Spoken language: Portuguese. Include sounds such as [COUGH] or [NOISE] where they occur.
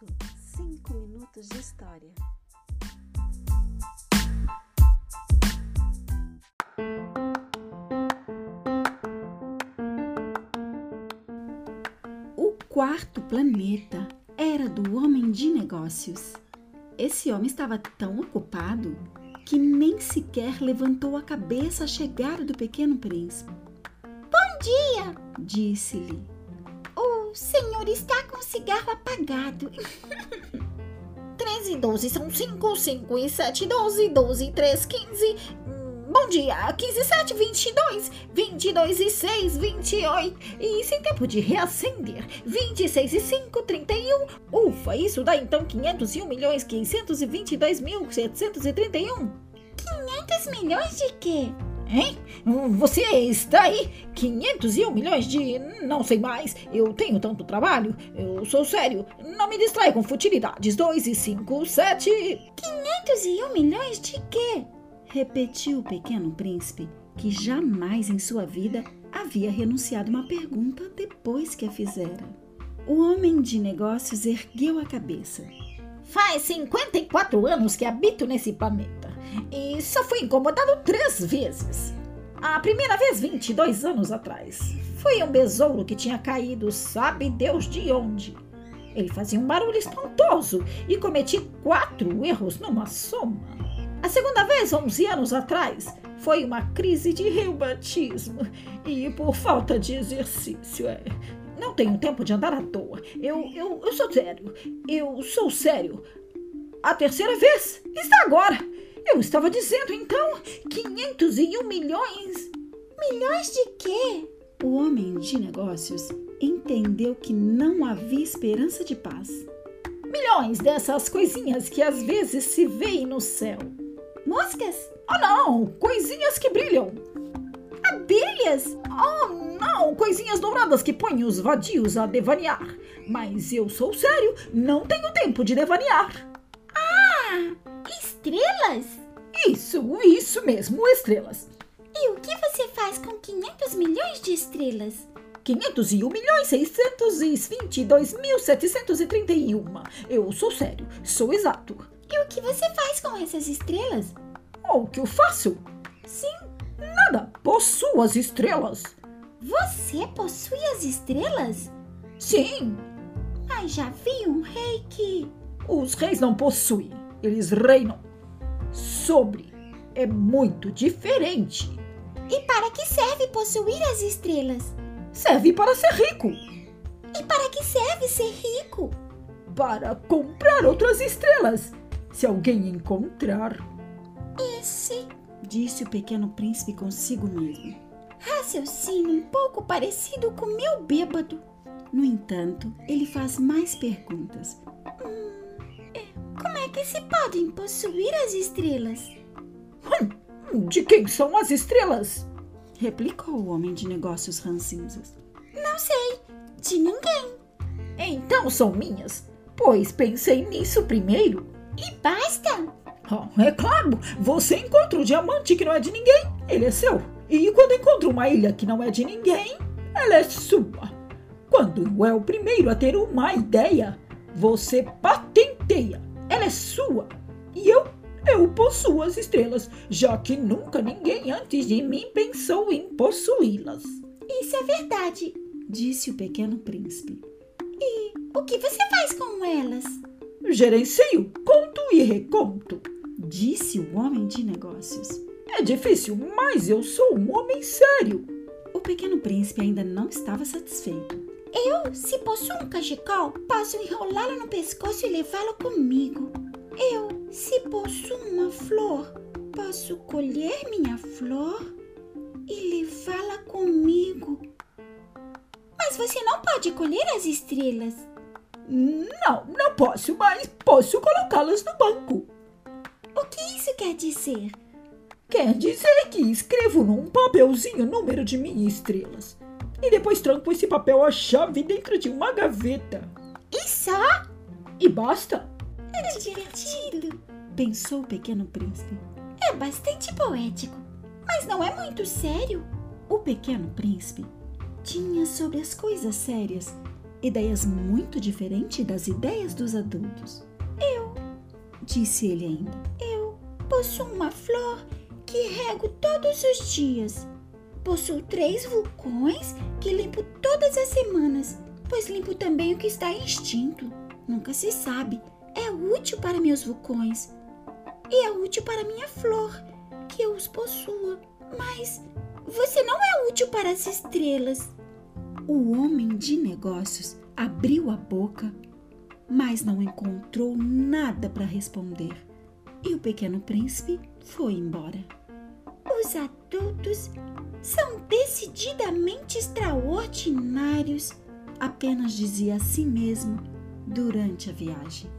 minuto, cinco minutos de história. O quarto planeta era do homem de negócios. Esse homem estava tão ocupado que nem sequer levantou a cabeça à chegada do pequeno príncipe. Bom dia! Disse-lhe. O senhor está com o cigarro apagado. [LAUGHS] 13 e 12 são 5, 5 e 7, 12, 12 e 3, 15. Bom dia, 15 e 7, 22, 22 e 6, 28. E sem tempo de reacender, 26 e 5, 31. Ufa, isso dá então 501 milhões 522 mil 731. 500 milhões de quê? Hein? Você está aí? 501 milhões de. Não sei mais. Eu tenho tanto trabalho. Eu sou sério. Não me distrai com futilidades. 2 e 5, 7. 501 milhões de quê? Repetiu o pequeno príncipe, que jamais em sua vida havia renunciado uma pergunta depois que a fizera. O homem de negócios ergueu a cabeça. Faz 54 anos que habito nesse planeta e só fui incomodado três vezes. A primeira vez, 22 anos atrás. Foi um besouro que tinha caído, sabe Deus de onde. Ele fazia um barulho espantoso e cometi quatro erros numa soma. A segunda vez, 11 anos atrás, foi uma crise de reumatismo e por falta de exercício. É, não tenho tempo de andar à toa. Eu, eu, eu sou sério. Eu sou sério. A terceira vez está agora. Eu estava dizendo então 501 milhões. Milhões de quê? O homem de negócios entendeu que não havia esperança de paz. Milhões dessas coisinhas que às vezes se veem no céu. Moscas? Oh não, coisinhas que brilham. Abelhas? Oh não, coisinhas douradas que põem os vadios a devanear. Mas eu sou sério, não tenho tempo de devanear. Ah, estrelas? Isso, isso mesmo, estrelas. E o que você faz com 500 milhões de estrelas? 501 milhões 622 mil 731. Eu sou sério, sou exato. E o que você faz com essas estrelas? O que eu faço? Sim. Nada, possuo as estrelas. Você possui as estrelas? Sim. Mas já vi um rei que. Os reis não possuem, eles reinam. Sobre é muito diferente. E para que serve possuir as estrelas? Serve para ser rico. E para que serve ser rico? Para comprar outras estrelas. Se alguém encontrar. Esse, disse o pequeno príncipe consigo mesmo. Raciocínio um pouco parecido com meu bêbado. No entanto, ele faz mais perguntas. Que se podem possuir as estrelas? Hum, de quem são as estrelas? Replicou o homem de negócios rancinzas. Não sei, de ninguém. Então são minhas, pois pensei nisso primeiro. E basta! Oh, é claro, você encontra o diamante que não é de ninguém, ele é seu. E quando encontra uma ilha que não é de ninguém, ela é sua. Quando é o primeiro a ter uma ideia, você patenteia, é sua. E eu, eu possuo as estrelas, já que nunca ninguém antes de mim pensou em possuí-las. Isso é verdade, disse o pequeno príncipe. E o que você faz com elas? Gerencio, conto e reconto, disse o homem de negócios. É difícil, mas eu sou um homem sério. O pequeno príncipe ainda não estava satisfeito. Eu, se possuo um cachecol, posso enrolá-lo no pescoço e levá-lo comigo. Eu, se possuo uma flor, posso colher minha flor e levá-la comigo. Mas você não pode colher as estrelas. Não, não posso, mas posso colocá-las no banco. O que isso quer dizer? Quer dizer que escrevo num papelzinho o número de minhas estrelas. E depois tranco esse papel a chave dentro de uma gaveta. E só? E basta. É divertido, pensou o pequeno príncipe. É bastante poético, mas não é muito sério. O pequeno príncipe tinha sobre as coisas sérias ideias muito diferentes das ideias dos adultos. Eu, disse ele ainda, eu possuo uma flor que rego todos os dias. Possuo três vulcões que limpo todas as semanas, pois limpo também o que está extinto. Nunca se sabe. É útil para meus vulcões e é útil para minha flor, que eu os possua. Mas você não é útil para as estrelas. O homem de negócios abriu a boca, mas não encontrou nada para responder. E o pequeno príncipe foi embora. Os adultos são decididamente extraordinários, apenas dizia a si mesmo durante a viagem.